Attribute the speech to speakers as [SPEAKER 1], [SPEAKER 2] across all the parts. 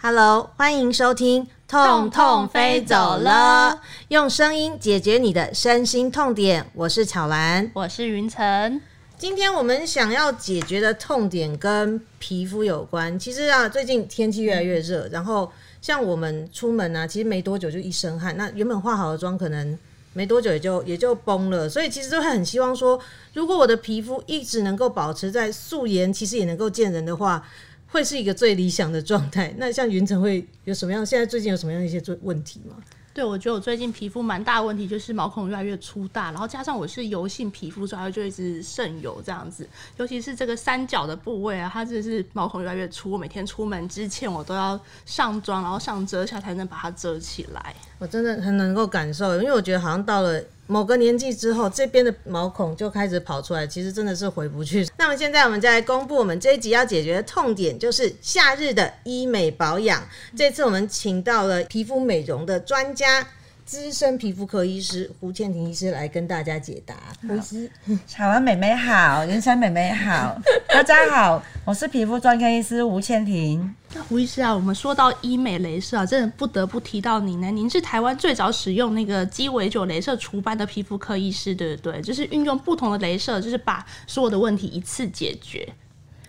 [SPEAKER 1] Hello，欢迎收听《痛痛飞走了》，用声音解决你的身心痛点。我是巧兰，
[SPEAKER 2] 我是云晨。
[SPEAKER 1] 今天我们想要解决的痛点跟皮肤有关。其实啊，最近天气越来越热，然后像我们出门啊，其实没多久就一身汗。那原本化好的妆，可能没多久也就也就崩了。所以其实都会很希望说，如果我的皮肤一直能够保持在素颜，其实也能够见人的话。会是一个最理想的状态。那像云层会有什么样？现在最近有什么样一些问题吗？
[SPEAKER 2] 对，我觉得我最近皮肤蛮大的问题，就是毛孔越来越粗大，然后加上我是油性皮肤，所以就一直渗油这样子。尤其是这个三角的部位啊，它真的是毛孔越来越粗。我每天出门之前，我都要上妆，然后上遮瑕才能把它遮起来。
[SPEAKER 1] 我真的很能够感受，因为我觉得好像到了。某个年纪之后，这边的毛孔就开始跑出来，其实真的是回不去。那么现在我们再来公布我们这一集要解决的痛点，就是夏日的医美保养。这次我们请到了皮肤美容的专家。资深皮肤科医师胡倩婷医师来跟大家解答。胡医师，
[SPEAKER 3] 巧文美美好，云山美美好，大家好，我是皮肤专科医师胡倩婷。
[SPEAKER 2] 那胡医师啊，我们说到医美镭射啊，真的不得不提到您呢。您是台湾最早使用那个鸡尾酒镭射除斑的皮肤科医师，对不对？就是运用不同的镭射，就是把所有的问题一次解决。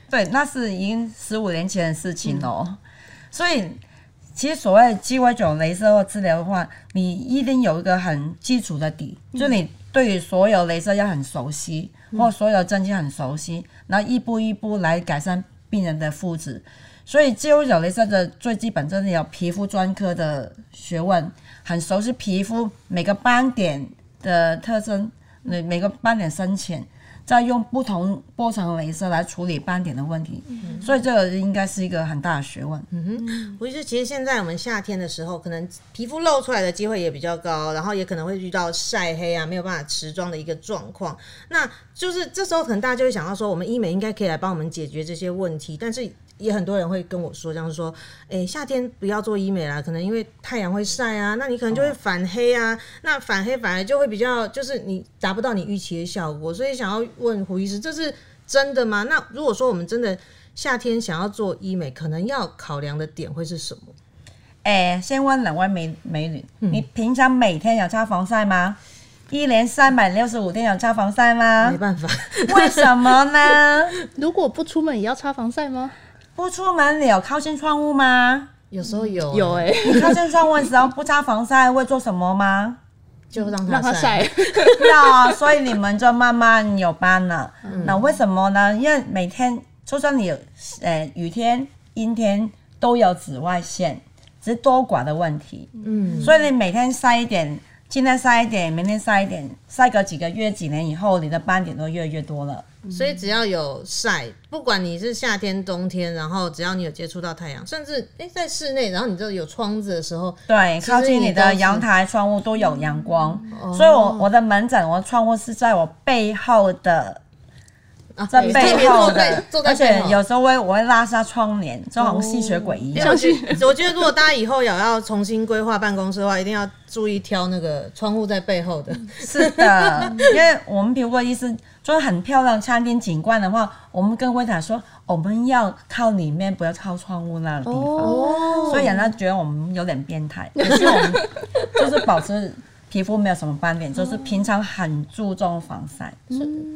[SPEAKER 3] 对，那是已经十五年前的事情哦，所以。其实所谓鸡尾酒镭射或治疗的话，你一定有一个很基础的底，就你对于所有镭射要很熟悉，或所有针剂很熟悉，然后一步一步来改善病人的肤质。所以鸡尾酒镭射的最基本真的有皮肤专科的学问，很熟悉皮肤每个斑点的特征，每每个斑点深浅。再用不同波长镭射来处理斑点的问题，所以这个应该是一个很大的学问。
[SPEAKER 1] 嗯哼，我是其实现在我们夏天的时候，可能皮肤露出来的机会也比较高，然后也可能会遇到晒黑啊，没有办法持妆的一个状况。那就是这时候可能大家就会想到说，我们医美应该可以来帮我们解决这些问题，但是。也很多人会跟我说，这样说，哎，夏天不要做医美啦，可能因为太阳会晒啊，那你可能就会反黑啊，那反黑反而就会比较，就是你达不到你预期的效果，所以想要问胡医师，这是真的吗？那如果说我们真的夏天想要做医美，可能要考量的点会是什么？
[SPEAKER 3] 哎，先问两位美美女，你平常每天有擦防晒吗？一年三百六十五天有擦防晒吗？
[SPEAKER 1] 没办法，
[SPEAKER 3] 为什么呢？
[SPEAKER 2] 如果不出门也要擦防晒吗？
[SPEAKER 3] 不出门有靠近窗户吗？
[SPEAKER 1] 有时候有
[SPEAKER 2] 有哎，
[SPEAKER 3] 你靠近窗户的时候不擦防晒会做什么吗？
[SPEAKER 1] 就让它
[SPEAKER 2] 晒。
[SPEAKER 3] 要 啊，所以你们就慢慢有斑了。那为什么呢？因为每天就算你有呃雨天、阴天都有紫外线，只是多寡的问题。嗯，所以你每天晒一点。今天晒一点，明天晒一点，晒个几个月、几年以后，你的斑点都越来越多了。
[SPEAKER 1] 所以只要有晒，不管你是夏天、冬天，然后只要你有接触到太阳，甚至诶在室内，然后你这有窗子的时候，
[SPEAKER 3] 对，靠近你的阳台、窗户都有阳光。所以我我的门诊，我的窗户是在我背后的。在背后的，而且有时候会我会拉下窗帘，就好像吸血鬼一样。
[SPEAKER 1] 我觉得如果大家以后有要重新规划办公室的话，一定要注意挑那个窗户在背后的。
[SPEAKER 3] 是的，因为我们皮肤科医生就是很漂亮餐厅景观的话，我们跟柜台说我们要靠里面，不要靠窗户那个地方，所以人家觉得我们有点变态。可是我们就是保持。皮肤没有什么斑点，就是平常很注重防晒。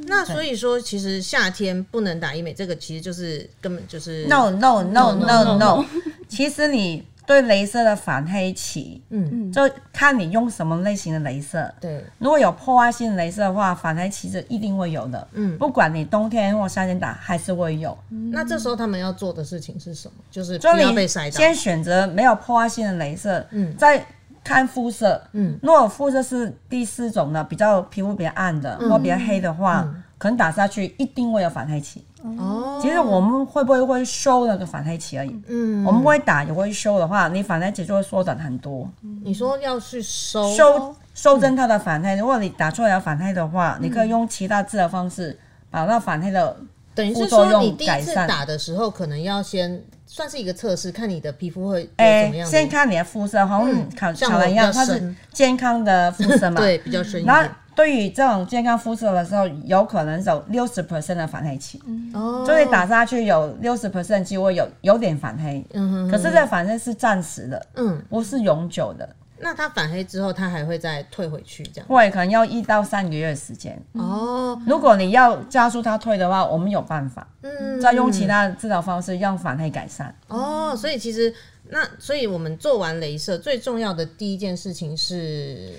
[SPEAKER 1] 那所以说，其实夏天不能打医美，这个其实就是根本就是
[SPEAKER 3] no no no no no。其实你对镭射的反黑期，嗯，就看你用什么类型的镭射。
[SPEAKER 1] 对，
[SPEAKER 3] 如果有破坏性镭射的话，反黑期是一定会有的。嗯，不管你冬天或夏天打，还是会有。
[SPEAKER 1] 那这时候他们要做的事情是什么？就是不要被晒到。
[SPEAKER 3] 先选择没有破坏性的镭射。嗯，在看肤色，嗯，如果肤色是第四种的，比较皮肤比较暗的或比较黑的话，可能打下去一定会有反黑期。哦，其实我们会不会会收那个反黑期而已？嗯，我们会打也会收的话，你反黑期就会缩短很多。
[SPEAKER 1] 你说要去收
[SPEAKER 3] 收收增它的反黑，如果你打出来有反黑的话，你可以用其他治疗方式把那反黑的
[SPEAKER 1] 等于是说你第一次打的时候，可能要先。算是一个测试，看你的皮肤会怎么样。
[SPEAKER 3] 先看你的肤色，好像考考完一样，它是健康的肤色嘛，
[SPEAKER 1] 对，比较深。
[SPEAKER 3] 然后对于这种健康肤色的时候，有可能有六十 percent 的反黑期，
[SPEAKER 1] 哦，
[SPEAKER 3] 就是打下去有六十 percent 机会有有点反黑，
[SPEAKER 1] 嗯哼
[SPEAKER 3] 可是这反黑是暂时的，
[SPEAKER 1] 嗯，
[SPEAKER 3] 不是永久的，
[SPEAKER 1] 那它反黑之后，它还会再退回去这样。
[SPEAKER 3] 会可能要一到三个月的时间。
[SPEAKER 1] 哦，
[SPEAKER 3] 如果你要加速它退的话，我们有办法，
[SPEAKER 1] 嗯，
[SPEAKER 3] 再用其他的治疗方式让反黑改善。
[SPEAKER 1] 哦，所以其实那，所以我们做完镭射最重要的第一件事情是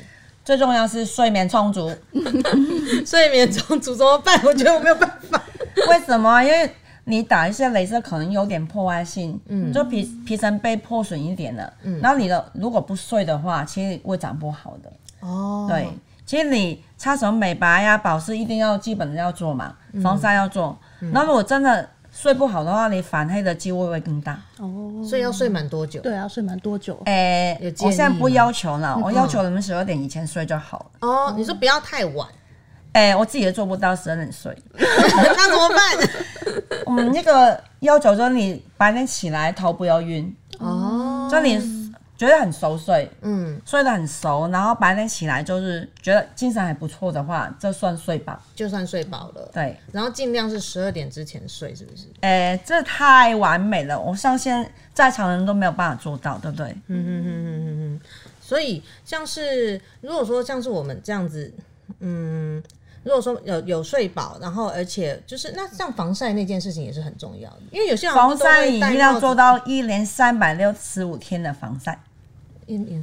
[SPEAKER 3] 最重要是睡眠充足，
[SPEAKER 1] 睡眠充足怎么办？我觉得我没有办法。
[SPEAKER 3] 为什么？因为你打一些镭射可能有点破坏性，嗯，就皮皮层被破损一点了，嗯，然后你的如果不睡的话，其实会长不好的。
[SPEAKER 1] 哦，
[SPEAKER 3] 对，其实你擦什么美白呀、保湿一定要基本的要做嘛，防晒要做。那、如果真的睡不好的话，你反黑的机会会更大。
[SPEAKER 2] 哦，
[SPEAKER 1] 所以要睡满多久？
[SPEAKER 2] 对啊，睡满多久？
[SPEAKER 3] 诶、我现在不要求了，我要求你们十二点以前睡就好了。
[SPEAKER 1] 哦，你说不要太晚，
[SPEAKER 3] 诶、我自己也做不到十二点睡。
[SPEAKER 1] 那怎么办？
[SPEAKER 3] 我 们，那个要求说你白天起来头不要晕，
[SPEAKER 1] 哦，
[SPEAKER 3] 就你觉得很熟睡，
[SPEAKER 1] 嗯，
[SPEAKER 3] 睡得很熟，然后白天起来就是觉得精神还不错的话，这算睡饱。
[SPEAKER 1] 就算睡饱了，
[SPEAKER 3] 对，
[SPEAKER 1] 然后尽量是十二点之前睡，是不是？
[SPEAKER 3] 哎、这太完美了，我相信在场人都没有办法做到，对不对？
[SPEAKER 1] 嗯嗯嗯嗯嗯嗯。所以像是如果说像是我们这样子，嗯，如果说有有睡饱，然后而且就是那像防晒那件事情也是很重要的，因为有些人
[SPEAKER 3] 防晒一
[SPEAKER 1] 一
[SPEAKER 3] 定要做到一年三百六十五天的防晒。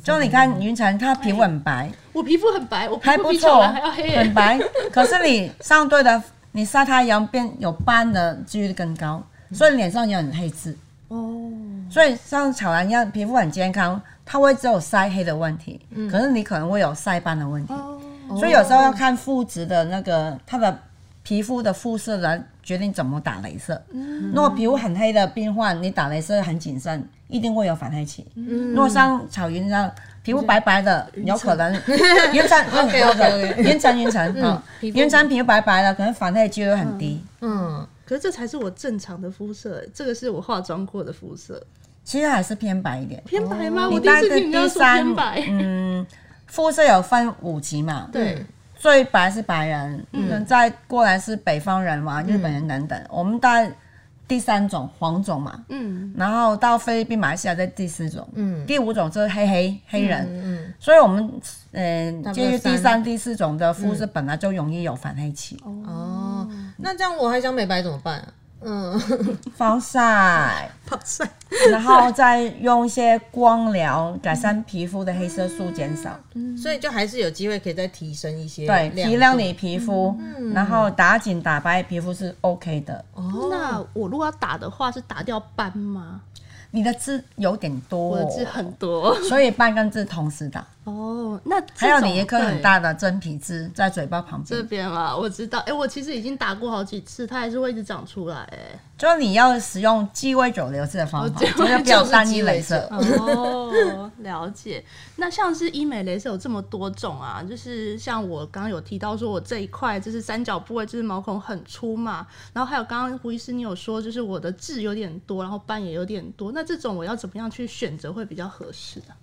[SPEAKER 3] 就你看云晨，他皮肤很白，
[SPEAKER 2] 我皮肤很白，我皮
[SPEAKER 3] 还不错
[SPEAKER 2] 还要黑耶、
[SPEAKER 3] 很白。可是你上对的，你晒太阳变有斑的几率更高，所以脸上也很黑痣。
[SPEAKER 2] 哦，
[SPEAKER 3] 所以像草兰一样，皮肤很健康，它会只有晒黑的问题，可是你可能会有晒斑的问题。所以有时候要看肤质的那个它的皮肤的肤色来决定怎么打镭射。如果皮肤很黑的病患，你打镭射很谨慎，一定会有反黑期。如果像草云这样皮肤白白的，有可能云层
[SPEAKER 1] OK，OK，OK
[SPEAKER 3] 云层云层啊，
[SPEAKER 1] 皮肤
[SPEAKER 3] 云层皮肤白白的，可能反黑几率很低。
[SPEAKER 1] 嗯，
[SPEAKER 2] 可是这才是我正常的肤色，这个是我化妆过的肤色，
[SPEAKER 3] 其实还是偏白一点。
[SPEAKER 2] 偏白吗？我第一次
[SPEAKER 3] 戴
[SPEAKER 2] 听人家说
[SPEAKER 3] 第三
[SPEAKER 2] 偏 白。
[SPEAKER 3] 嗯，肤色有分五级嘛，
[SPEAKER 2] 对，
[SPEAKER 3] 最白是白人，嗯，再过来是北方人嘛，日本人等等。我们在第三种黄种嘛，
[SPEAKER 2] 嗯，
[SPEAKER 3] 然后到菲律宾、马来西亚在第四种，嗯，第五种就是黑黑黑人，
[SPEAKER 1] 嗯，
[SPEAKER 3] 所以我们嗯，介于第
[SPEAKER 1] 三
[SPEAKER 3] 三、第四种的肤色本来就容易有反黑期，
[SPEAKER 1] 哦，那这样我还想美白怎么办啊？嗯，
[SPEAKER 3] 防晒，
[SPEAKER 1] 防晒，
[SPEAKER 3] 然后再用一些光疗改善皮肤的黑色素减少，
[SPEAKER 1] 所以就还是有机会可以再提升一些
[SPEAKER 3] 对，提亮你皮肤，然后打紧打白皮肤是 OK 的。
[SPEAKER 1] 哦，
[SPEAKER 2] 那我如果要打的话，是打掉斑吗？
[SPEAKER 3] 你的痣有点多，
[SPEAKER 2] 我的痣很多。
[SPEAKER 3] 所以斑跟痣同时打。
[SPEAKER 2] 哦，那
[SPEAKER 3] 还有你一颗很大的真皮痣在嘴巴旁边
[SPEAKER 2] 这
[SPEAKER 3] 边，
[SPEAKER 2] 啊，我知道。哎、我其实已经打过好几次，它还是会一直长出来。哎，
[SPEAKER 3] 就是你要使用鸡尾酒流式的方法，就是不要单一镭射。
[SPEAKER 2] 哦，了解。那像是医美镭射有这么多种啊，就是像我刚刚有提到说，我这一块就是三角部位，就是毛孔很粗嘛。然后还有刚刚胡医师你有说，就是我的痣有点多，然后斑也有点多。那这种我要怎么样去选择会比较合适啊？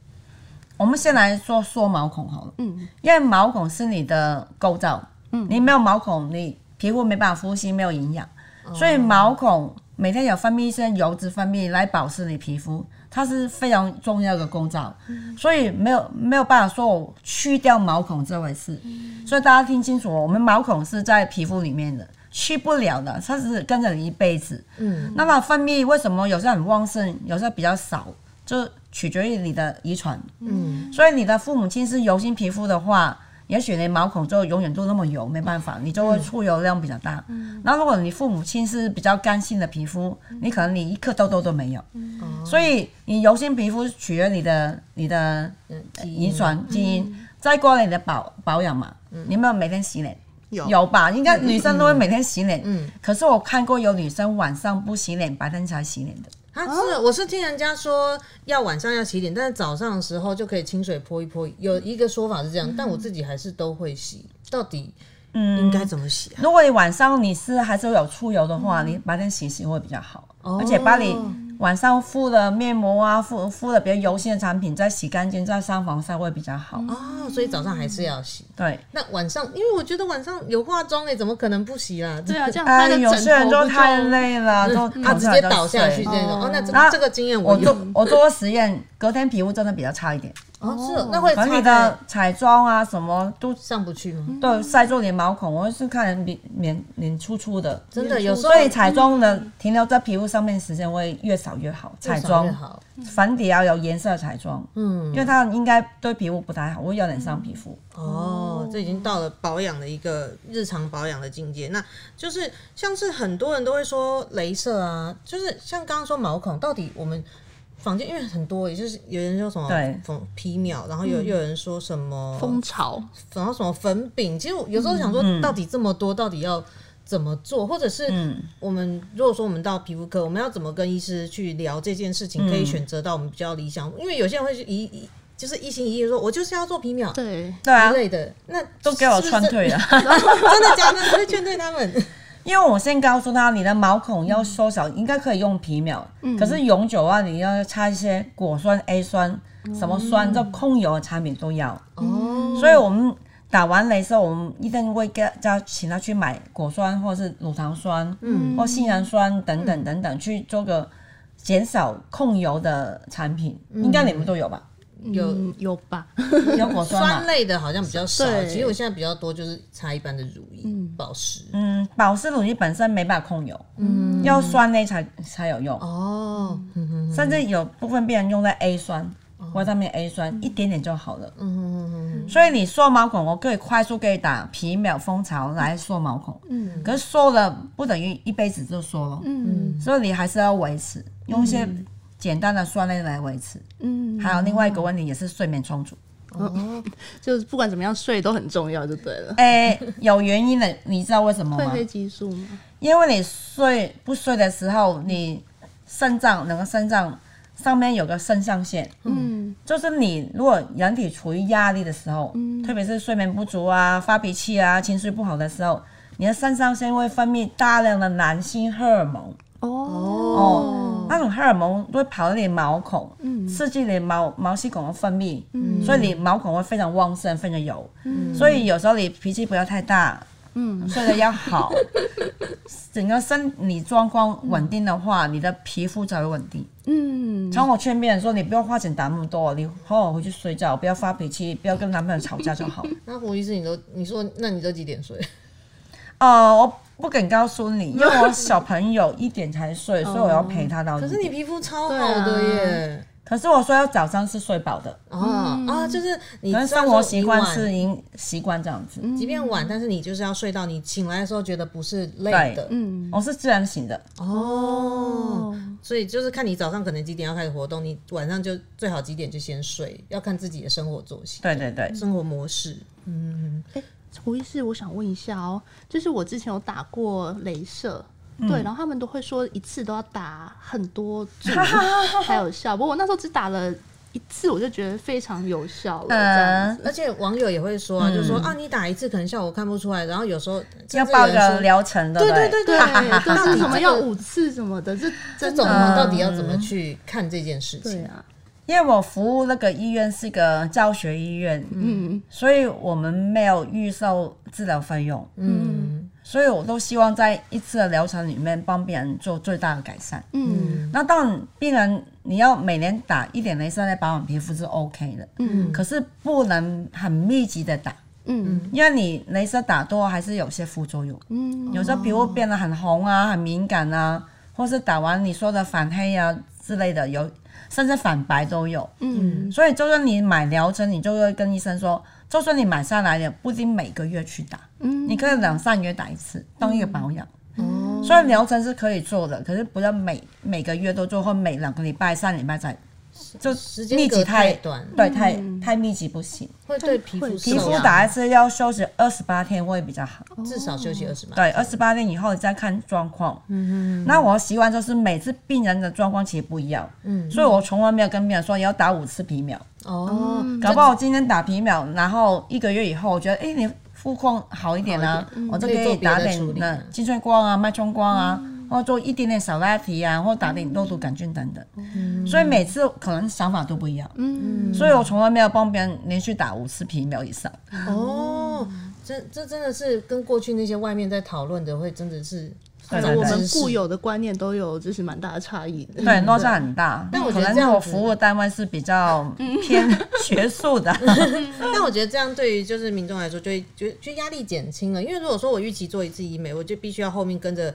[SPEAKER 3] 我们先来说缩毛孔好了，
[SPEAKER 2] 嗯，
[SPEAKER 3] 因为毛孔是你的构造，嗯，你没有毛孔，你皮肤没办法呼吸，没有营养，所以毛孔每天有分泌一些油脂分泌来保湿你皮肤，它是非常重要的构造，所以没有没有办法说我去掉毛孔这回事，所以大家听清楚哦，我们毛孔是在皮肤里面的。去不了的，它是跟着你一辈子。
[SPEAKER 1] 嗯，
[SPEAKER 3] 那么分泌为什么有时候很旺盛，有时候比较少，就取决于你的遗传。
[SPEAKER 1] 嗯，
[SPEAKER 3] 所以你的父母亲是油性皮肤的话，也许你毛孔就永远都那么油，没办法，你就会出油量比较大。嗯，那如果你父母亲是比较干性的皮肤，你可能你一颗痘痘都没有。嗯所以你油性皮肤取决于你的你的
[SPEAKER 1] 嗯
[SPEAKER 3] 遗传基因，再过来你的保保养嘛，你有没有每天洗脸？
[SPEAKER 2] 有
[SPEAKER 3] 有吧？应该女生都会每天洗脸。
[SPEAKER 1] 嗯
[SPEAKER 3] 可是我看过有女生晚上不洗脸，白天才洗脸的。
[SPEAKER 1] 他是我是听人家说要晚上要洗脸，但是早上的时候就可以清水泼一泼。有一个说法是这样，但我自己还是都会洗。到底嗯应该怎么洗啊？
[SPEAKER 3] 如果你晚上你是还是有出油的话，你白天洗洗会比较好，
[SPEAKER 1] 哦
[SPEAKER 3] 而且把你晚上敷了面膜啊，敷敷了比较油性的产品，再洗干净，再上防晒会比较好。
[SPEAKER 1] 哦，所以早上还是要洗。
[SPEAKER 3] 对，
[SPEAKER 1] 那晚上，因为我觉得晚上有化妆哎，怎么可能不洗啦？
[SPEAKER 2] 对啊，这样
[SPEAKER 3] 哎，
[SPEAKER 2] 他的
[SPEAKER 3] 有些人
[SPEAKER 2] 枕头不
[SPEAKER 3] 就太累了，就
[SPEAKER 1] 他直接倒下去
[SPEAKER 3] 这
[SPEAKER 1] 这种。哦，那这个经验
[SPEAKER 3] 我
[SPEAKER 1] 有
[SPEAKER 3] 做。我做过实验，隔天皮肤真的比较差一点，
[SPEAKER 1] 哦，是哦那会
[SPEAKER 3] 可能你的彩妆啊什么都
[SPEAKER 1] 上不去吗？
[SPEAKER 3] 都晒住你毛孔，我是看脸脸脸粗粗的，
[SPEAKER 1] 真的有时候
[SPEAKER 3] 所以彩妆的停留在皮肤上面的时间会越少越好。彩妆
[SPEAKER 1] 越好。
[SPEAKER 3] 粉底要有颜色的彩妆，
[SPEAKER 1] 嗯，
[SPEAKER 3] 因为它应该对皮肤不太好，会有点伤皮肤。
[SPEAKER 1] 哦，这已经到了保养的一个日常保养的境界。那就是像是很多人都会说，镭射啊，就是像刚刚说毛孔，到底我们房间因为很多，也就是有人说什么
[SPEAKER 3] 对
[SPEAKER 1] 粉皮秒，然后有又有人说什么
[SPEAKER 2] 蜂巢，
[SPEAKER 1] 然后什么粉饼，其实我有时候想说，到底这么多，到底要怎么做？或者是我们如果说我们到皮肤科，我们要怎么跟医师去聊这件事情，可以选择到我们比较理想？因为有些人会一一就是一心一意说，我就是要做皮秒
[SPEAKER 2] 对，
[SPEAKER 3] 对啊
[SPEAKER 1] 之，类的，那
[SPEAKER 3] 都给我劝退了。
[SPEAKER 1] 真的假的？你会劝退他们？
[SPEAKER 3] 因为我先告诉他，你的毛孔要缩小，应该可以用皮秒，可是永久啊，你要擦一些果酸、A 酸、什么酸，这控油的产品都要。
[SPEAKER 1] 哦，
[SPEAKER 3] 所以我们打完镭射，我们一定会给叫请他去买果酸或者是乳糖酸，嗯，或杏仁酸等等等等，去做个减少控油的产品。应该你们都有吧？
[SPEAKER 1] 有
[SPEAKER 2] 嗯有吧？
[SPEAKER 3] 有果酸嘛？
[SPEAKER 1] 酸类的好像比较少，
[SPEAKER 2] 对
[SPEAKER 1] 其实我现在比较多就是擦一般的乳液、保湿。
[SPEAKER 3] 嗯，保湿乳液本身没办法控油，嗯，要酸类才才有用。
[SPEAKER 1] 哦，
[SPEAKER 3] 甚至有部分病人用在 A 酸，维他命 A 酸，一点点就好了。
[SPEAKER 1] 嗯嗯嗯
[SPEAKER 3] 所以你缩毛孔，我可以快速可以打皮秒蜂巢来缩毛孔，嗯，可是缩了不等于一辈子就缩了，嗯，所以你还是要维持，用一些简单的酸类来维持。
[SPEAKER 2] 嗯，
[SPEAKER 3] 还有另外一个问题也是睡眠充足，
[SPEAKER 1] 哦，
[SPEAKER 2] 就是不管怎么样睡都很重要，就对了。
[SPEAKER 3] 哎、有原因的，你知道为什么吗？
[SPEAKER 2] 褪黑激素吗？
[SPEAKER 3] 因为你睡不睡的时候，你肾脏那个肾脏上面有个肾上腺，
[SPEAKER 2] 嗯，
[SPEAKER 3] 就是你如果人体处于压力的时候，特别是睡眠不足啊、发脾气啊、情绪不好的时候，你的肾上腺会分泌大量的男性荷尔蒙，
[SPEAKER 2] 哦，
[SPEAKER 3] 哦，那种荷尔蒙会跑到你毛孔，刺激你毛毛细孔的分泌，所以你毛孔会非常旺盛，非常油。所以有时候你脾气不要太大，
[SPEAKER 2] 嗯，
[SPEAKER 3] 睡得要好，整个生理状况稳定的话，你的皮肤才会稳定。
[SPEAKER 2] 嗯，
[SPEAKER 3] 常我劝别人说，你不要花钱打那么多，你好好回去睡觉，不要发脾气，不要跟男朋友吵架就好。
[SPEAKER 1] 那胡医师，你都你说，那你都几点睡？
[SPEAKER 3] 呃，我不敢告诉你，因为我 小朋友一点才睡，所以我要陪他到。
[SPEAKER 1] 可是你皮肤超好的耶！
[SPEAKER 3] 可是我说要早上是睡饱的，
[SPEAKER 1] 啊啊，就是你
[SPEAKER 3] 生活习惯是已经习惯这样子。
[SPEAKER 1] 即便晚，但是你就是要睡到你醒来的时候觉得不是累的。
[SPEAKER 2] 嗯，
[SPEAKER 3] 我是自然醒的，
[SPEAKER 1] 哦，所以就是看你早上可能几点要开始活动，你晚上就最好几点就先睡，要看自己的生活作息、
[SPEAKER 3] 对对对，
[SPEAKER 1] 生活模式。嗯，
[SPEAKER 2] 胡医师，我想问一下哦，就是我之前有打过镭射。对，然后他们都会说一次都要打很多注才 有效，不过我那时候只打了一次，我就觉得非常有效了。这样，
[SPEAKER 1] 而且网友也会说啊，就说啊，你打一次可能效果看不出来，然后有时候
[SPEAKER 3] 要报个疗程的，对不
[SPEAKER 1] 对对
[SPEAKER 2] 对，
[SPEAKER 1] 到
[SPEAKER 2] 就是什么要五次什么的，这
[SPEAKER 1] 这
[SPEAKER 2] 真
[SPEAKER 1] 种
[SPEAKER 2] 的
[SPEAKER 1] 到底要怎么去看这件事情？
[SPEAKER 2] 对啊，
[SPEAKER 3] 因为我服务那个医院是个教学医院，
[SPEAKER 2] 嗯。
[SPEAKER 3] 所以我们没有预售治疗费用，
[SPEAKER 1] 嗯。
[SPEAKER 3] 所以我都希望在一次的疗程里面帮病人做最大的改善。
[SPEAKER 2] 嗯。
[SPEAKER 3] 那当然，病人你要每年打一点镭射来保养皮肤是 OK 的，
[SPEAKER 2] 嗯。
[SPEAKER 3] 可是不能很密集的打，
[SPEAKER 2] 嗯。
[SPEAKER 3] 因为你镭射打多还是有些副作用，
[SPEAKER 2] 嗯，
[SPEAKER 3] 有时候皮肤变得很红啊、很敏感啊，或是打完你说的反黑啊之类的，有甚至反白都有。
[SPEAKER 2] 嗯
[SPEAKER 3] 所以就算你买疗程，你就会跟医生说，就算你买下来的不一定每个月去打，
[SPEAKER 2] 嗯
[SPEAKER 3] 你可以两三个月打一次当一个保养。
[SPEAKER 1] 哦，
[SPEAKER 3] 虽然疗程是可以做的，可是不要每每个月都做，或每两个礼拜、三礼拜再，就
[SPEAKER 1] 时间
[SPEAKER 3] 密集太
[SPEAKER 1] 太短，
[SPEAKER 3] 对，太太密集不行。
[SPEAKER 1] 会对皮肤
[SPEAKER 3] 皮肤打一次要休息二十八天会比较好。
[SPEAKER 1] 至少休息二十八。
[SPEAKER 3] 对，二十八天以后再看状况。嗯那我习惯就是每次病人的状况其实不一样，嗯，所以我从来没有跟病人说你要打五次皮秒，
[SPEAKER 1] 哦，
[SPEAKER 3] 搞不好我今天打皮秒，然后一个月以后我觉得，哎、你肤况好一点啊，我就可以打点那青春光啊、脉冲光啊，或做一点点小拉提啊，或打点肉毒杆菌等等。所以每次可能想法都不一样。
[SPEAKER 2] 嗯，
[SPEAKER 3] 所以我从来没有帮别人连续打五次皮秒以上。
[SPEAKER 1] 哦，这这真的是跟过去那些外面在讨论的，会真的是
[SPEAKER 2] 我们固有的观念都有就是蛮大的差异的。
[SPEAKER 3] 对，落差很大。
[SPEAKER 1] 但我觉
[SPEAKER 3] 可能
[SPEAKER 1] 得这样
[SPEAKER 3] 我服务单位是比较偏学术的。
[SPEAKER 1] 但我觉得这样对于就是民众来说，就会就就压力减轻了。因为如果说我预期做一次医美，我就必须要后面跟着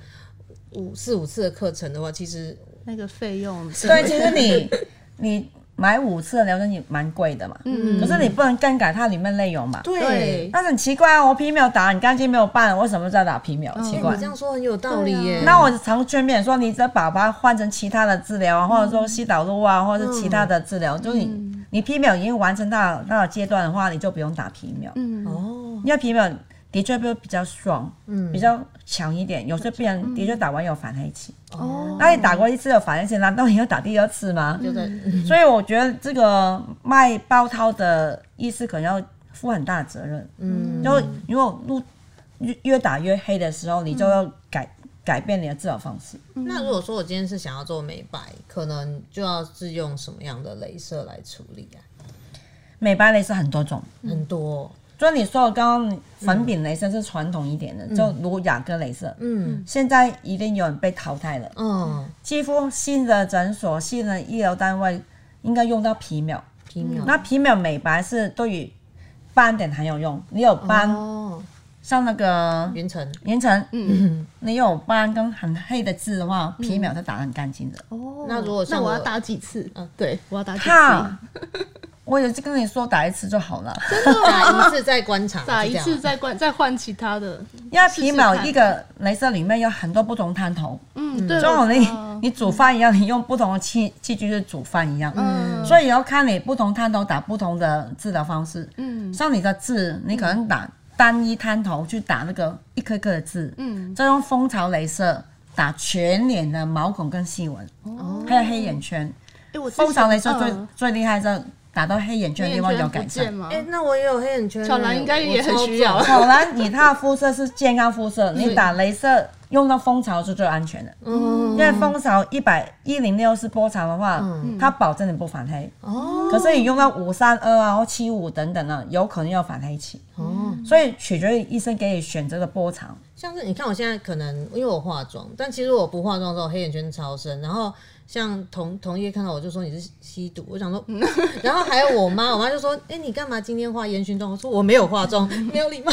[SPEAKER 1] 五四五次的课程的话，其实
[SPEAKER 2] 那个费用，
[SPEAKER 3] 对，其实你你买五次的疗程也蛮贵的嘛。
[SPEAKER 2] 嗯
[SPEAKER 3] 可是你不能更改它里面内容嘛。
[SPEAKER 1] 对。
[SPEAKER 3] 但是很奇怪啊，我皮秒打很干净没有办，为什么再打皮秒？奇怪
[SPEAKER 1] 哎你这。样说很有道理耶。
[SPEAKER 3] 那我常劝别人说，你再把它换成其他的治疗啊，或者说西导路啊，或者是其他的治疗，就是你你皮秒已经完成到那个阶段的话，你就不用打皮秒，
[SPEAKER 2] 嗯，
[SPEAKER 1] 哦，
[SPEAKER 3] 因为皮秒的确会比较爽，
[SPEAKER 1] 嗯
[SPEAKER 3] 比较强一点。有些病人的确打完有反黑期，
[SPEAKER 2] 哦，
[SPEAKER 3] 那你打过一次有反黑期，难道你要打第二次吗？
[SPEAKER 1] 就在
[SPEAKER 3] 所以我觉得这个卖包套的意思可能要负很大的责任。
[SPEAKER 1] 嗯，
[SPEAKER 3] 就如果路越越打越黑的时候，你就要改、改变你的治疗方式。
[SPEAKER 1] 那如果说我今天是想要做美白，可能就要是用什么样的镭射来处理啊？
[SPEAKER 3] 美白镭射很多种，
[SPEAKER 1] 很多，
[SPEAKER 3] 就你说的刚刚粉饼镭射是传统一点的，就如雅歌镭射。
[SPEAKER 1] 嗯
[SPEAKER 3] 现在一定有人被淘汰了，
[SPEAKER 1] 嗯，
[SPEAKER 3] 几乎新的诊所、新的医疗单位应该用到皮秒。
[SPEAKER 1] 皮秒，
[SPEAKER 3] 那皮秒美白是对于斑点很有用，你有斑，
[SPEAKER 1] 哦，
[SPEAKER 3] 像那个
[SPEAKER 1] 云层，
[SPEAKER 3] 云层，
[SPEAKER 2] 嗯，
[SPEAKER 3] 你有斑跟很黑的痣的话，皮秒是打得很干净的。
[SPEAKER 2] 哦，
[SPEAKER 1] 那如果
[SPEAKER 2] 那我要打几次？嗯，对，我要打几次？
[SPEAKER 3] 哈，我也是跟你说打一次就好了，真的
[SPEAKER 1] 打一次再观察，
[SPEAKER 2] 打一次再观再换其他的。
[SPEAKER 3] 因为皮秒一个镭射里面有很多不同探头，
[SPEAKER 2] 嗯，对，
[SPEAKER 3] 就好你你煮饭一样，你用不同的器器具去煮饭一样。
[SPEAKER 2] 嗯。
[SPEAKER 3] 所以也要看你不同探头打不同的治疗方式。
[SPEAKER 2] 嗯。
[SPEAKER 3] 像你的痣，你可能打单一探头去打那个一颗颗的痣，
[SPEAKER 2] 嗯，
[SPEAKER 3] 再用蜂巢镭射打全脸的毛孔跟细纹，哦。还有黑眼圈。
[SPEAKER 2] 哎，我
[SPEAKER 3] 蜂巢镭射最、
[SPEAKER 2] 嗯
[SPEAKER 3] 最厉害是打到黑眼圈的地方有改善。
[SPEAKER 2] 吗？
[SPEAKER 1] 哎、那我也有黑眼圈欸，
[SPEAKER 2] 小兰应该也很需要
[SPEAKER 1] 重
[SPEAKER 3] 果然，你她的肤色是健康肤色，你打镭射用到蜂巢是最安全的。
[SPEAKER 1] 嗯
[SPEAKER 3] 因为蜂巢一百一零六是波长的话，
[SPEAKER 1] 嗯
[SPEAKER 3] 它保证你不反黑。
[SPEAKER 1] 哦
[SPEAKER 3] 可是你用到五三二啊或七五等等啊，有可能要反黑期。
[SPEAKER 1] 哦，
[SPEAKER 3] 所以取决于医生给你选择的波长。
[SPEAKER 1] 像是你看我现在可能因为我化妆，但其实我不化妆的时候黑眼圈超深，然后像同同业看到我就说你是吸毒，我想说，然后还有我妈，我妈就说，哎、你干嘛今天化烟熏妆？我说我没有化妆，没有礼貌。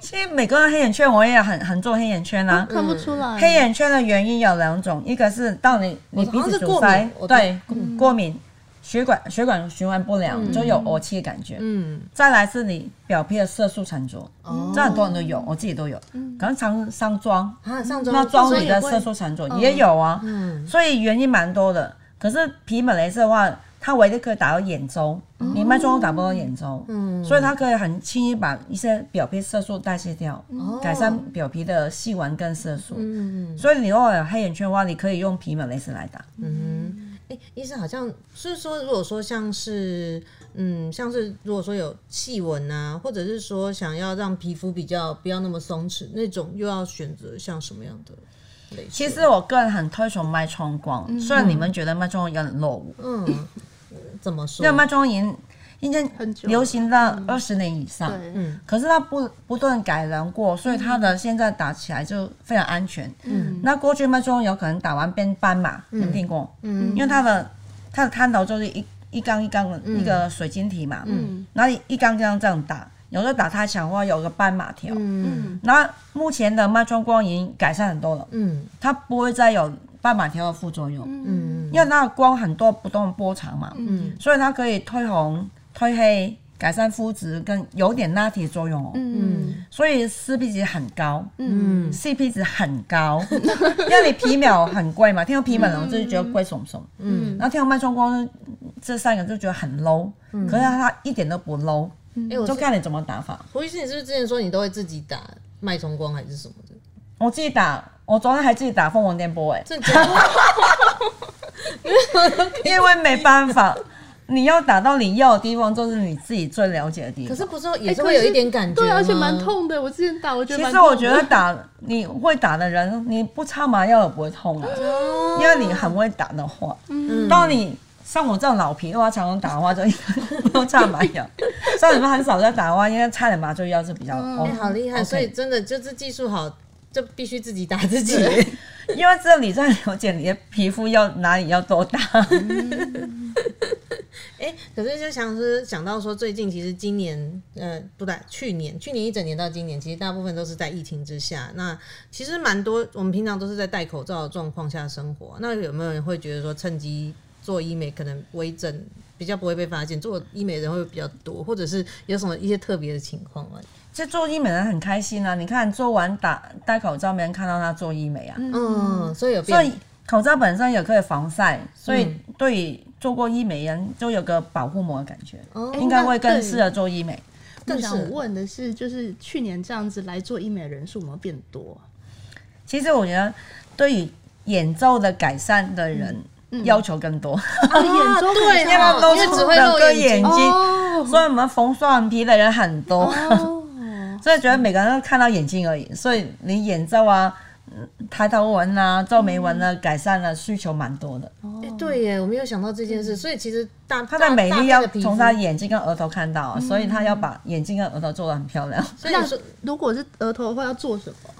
[SPEAKER 3] 其实每个人黑眼圈，我也很很做黑眼圈啊。
[SPEAKER 2] 看不出来。
[SPEAKER 3] 黑眼圈的原因有两种，一个是到你你鼻子堵塞对，过敏，血管血管循环不良，就有呕气的感觉。
[SPEAKER 1] 嗯，
[SPEAKER 3] 再来是你表皮的色素沉着，
[SPEAKER 1] 哦。
[SPEAKER 3] 这很多人都有，我自己都有。可能常上妆，
[SPEAKER 1] 啊，上妆。
[SPEAKER 3] 那妆里的色素沉着也有啊，
[SPEAKER 1] 嗯。
[SPEAKER 3] 所以原因蛮多的。可是皮本镭射的话，它唯一可以打到眼周，你脉冲打不到眼周，
[SPEAKER 1] 嗯。
[SPEAKER 3] 所以它可以很轻易把一些表皮色素代谢掉，改善表皮的细纹跟色素。
[SPEAKER 1] 嗯。
[SPEAKER 3] 所以你如果有黑眼圈的话，你可以用皮本镭射来打。
[SPEAKER 1] 嗯，哎、医生好像是说，如果说像是嗯，像是如果说有细纹啊，或者是说想要让皮肤比较不要那么松弛那种，又要选择像什么样的类型？
[SPEAKER 3] 其实我个人很推崇脉冲光，虽然你们觉得脉冲光有点落伍，
[SPEAKER 1] 嗯，怎么说？
[SPEAKER 3] 因为脉冲光已经流行到二十年以上。
[SPEAKER 1] 嗯。
[SPEAKER 3] 可是它不不断改良过，所以它的现在打起来就非常安全。
[SPEAKER 2] 嗯。
[SPEAKER 3] 那过去脉冲光有可能打完变斑马，有没有听过？
[SPEAKER 1] 嗯。
[SPEAKER 3] 因为它的它的探头就是一一缸一缸的一个水晶体嘛，
[SPEAKER 2] 嗯。
[SPEAKER 3] 然后你一缸一缸这样打，有时候打太强的话有个斑马条。
[SPEAKER 1] 嗯。
[SPEAKER 3] 那目前的脉冲光已经改善很多了，
[SPEAKER 1] 嗯。
[SPEAKER 3] 它不会再有斑马条的副作用，
[SPEAKER 1] 嗯。
[SPEAKER 3] 因为它的光很多不动波长嘛，
[SPEAKER 1] 嗯。
[SPEAKER 3] 所以它可以推红、推黑、改善肤质跟有点拉提作用哦。
[SPEAKER 2] 嗯
[SPEAKER 3] 所以 CP 值很高，
[SPEAKER 1] 嗯
[SPEAKER 3] CP 值很高，因为你皮秒很贵嘛，听到皮秒我就觉得贵怂怂，
[SPEAKER 1] 嗯，
[SPEAKER 3] 然后听到脉冲光这三个就觉得很 low，、可是它一点都不 low，
[SPEAKER 1] 哎、
[SPEAKER 3] 就看你怎么打法。
[SPEAKER 1] 胡医师，你是不是之前说你都会自己打脉冲光还是什么的？
[SPEAKER 3] 我自己打，我昨天还自己打凤凰电波哎，
[SPEAKER 1] 真的假的？
[SPEAKER 3] 因为没办法，你要打到你要的地方，就是你自己最了解的地方。
[SPEAKER 1] 可是不是也是会有一点感觉、
[SPEAKER 2] 对，而且蛮。痛的。我之前打，我觉得
[SPEAKER 3] 其
[SPEAKER 2] 蛮痛的。
[SPEAKER 3] 实我觉得打你会打的人，你不擦麻药也不会痛啊，因为你很会打的话。
[SPEAKER 1] 嗯
[SPEAKER 3] 当你像我这种老皮的话，常常打的话就不用擦麻药。像你们很少在打的话，应该擦点麻醉药是比较
[SPEAKER 1] 哎、
[SPEAKER 3] OK。
[SPEAKER 1] 好厉害所以真的就是技术好，就必须自己打自己。
[SPEAKER 3] 因为只有你在了解你的皮肤要哪里要多大。
[SPEAKER 1] 哎、可是就想是想到说，最近其实今年，呃，不对，去年，去年一整年到今年，其实大部分都是在疫情之下。那其实蛮多，我们平常都是在戴口罩的状况下生活。那有没有人会觉得说，趁机做医美，可能微整比较不会被发现，做医美的人会比较多，或者是有什么一些特别的情况吗？
[SPEAKER 3] 这做医美的人很开心啊！你看做完打戴口罩，没人看到他做医美啊。
[SPEAKER 1] 嗯，所以有变
[SPEAKER 3] 所以口罩本身也可以防晒，所以
[SPEAKER 1] 嗯
[SPEAKER 3] 对于做过医美人都有个保护膜的感觉，
[SPEAKER 1] 哦
[SPEAKER 3] 应该会更
[SPEAKER 2] 对
[SPEAKER 3] 适合做医美。
[SPEAKER 2] 更想
[SPEAKER 1] 更是
[SPEAKER 2] 问的是，就是去年这样子来做医美的人数有没有变多？
[SPEAKER 3] 其实我觉得对于眼周的改善的人要求更多，
[SPEAKER 2] 啊，眼周
[SPEAKER 1] 对
[SPEAKER 3] 因为
[SPEAKER 1] 哦
[SPEAKER 3] 露出
[SPEAKER 1] 因为只会
[SPEAKER 3] 两个
[SPEAKER 1] 露眼睛
[SPEAKER 3] 所以我们缝双眼皮的人很多，
[SPEAKER 2] 哦，
[SPEAKER 3] 所以觉得每个人都看到眼睛而已，所以你眼周啊。嗯抬头纹啊、皱眉纹啊，改善的需求蛮多的。
[SPEAKER 1] 哎、对耶，我没有想到这件事，所以其实大
[SPEAKER 3] 她的美丽要从她
[SPEAKER 1] 他，
[SPEAKER 3] 眼睛跟额头看到啊，所以她要把眼睛跟额头做的很漂亮。
[SPEAKER 1] 所以说
[SPEAKER 2] 如果是额头的话，要做什么？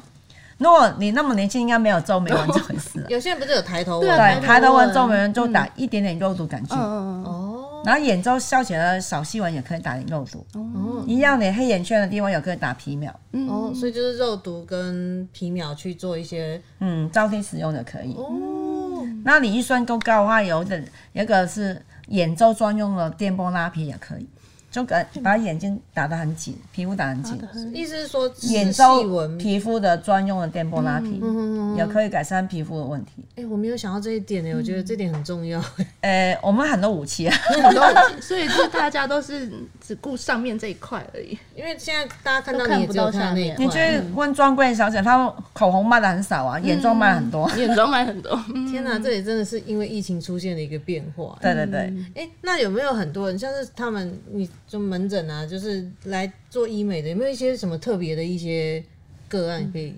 [SPEAKER 3] 如果你那么年轻，应该没有皱眉纹这回事啊。
[SPEAKER 1] 有些人不是有抬头纹？
[SPEAKER 2] 对
[SPEAKER 3] 抬头纹、皱眉纹就打一点点肉毒杆菌，
[SPEAKER 1] 哦。
[SPEAKER 3] 然后眼周笑起来的小细纹也可以打点肉毒，
[SPEAKER 1] 哦。
[SPEAKER 3] 一样你黑眼圈的地方也可以打皮秒，
[SPEAKER 1] 哦，所以就是肉毒跟皮秒去做一些
[SPEAKER 3] 嗯，朝天使用的可以。
[SPEAKER 1] 哦，
[SPEAKER 3] 那你预算够高的话，有的一个是眼周专用的电波拉皮也可以，就感把眼睛打得很紧，皮肤打得很紧。
[SPEAKER 1] 意思是说
[SPEAKER 3] 眼周。皮肤的专用的电波拉皮，
[SPEAKER 1] 嗯，
[SPEAKER 3] 也可以改善皮肤的问题。
[SPEAKER 1] 哎、我没有想到这一点呢，我觉得这点很重要。
[SPEAKER 3] 呃，我们很多武器啊，
[SPEAKER 2] 很多武器 所以就大家都是只顾上面这一块而已。
[SPEAKER 1] 因为现在大家看到
[SPEAKER 2] 都看不
[SPEAKER 1] 你也只有
[SPEAKER 2] 到下面。
[SPEAKER 3] 你去问专柜小姐，她口红卖的很少啊，眼妆卖很多。
[SPEAKER 2] 眼妆卖很多，
[SPEAKER 1] 天哪，这里真的是因为疫情出现的一个变化。
[SPEAKER 3] 对对对，
[SPEAKER 1] 哎、那有没有很多人，像是他们，你就门诊啊，就是来做医美的，有没有一些什么特别的一些个案可以，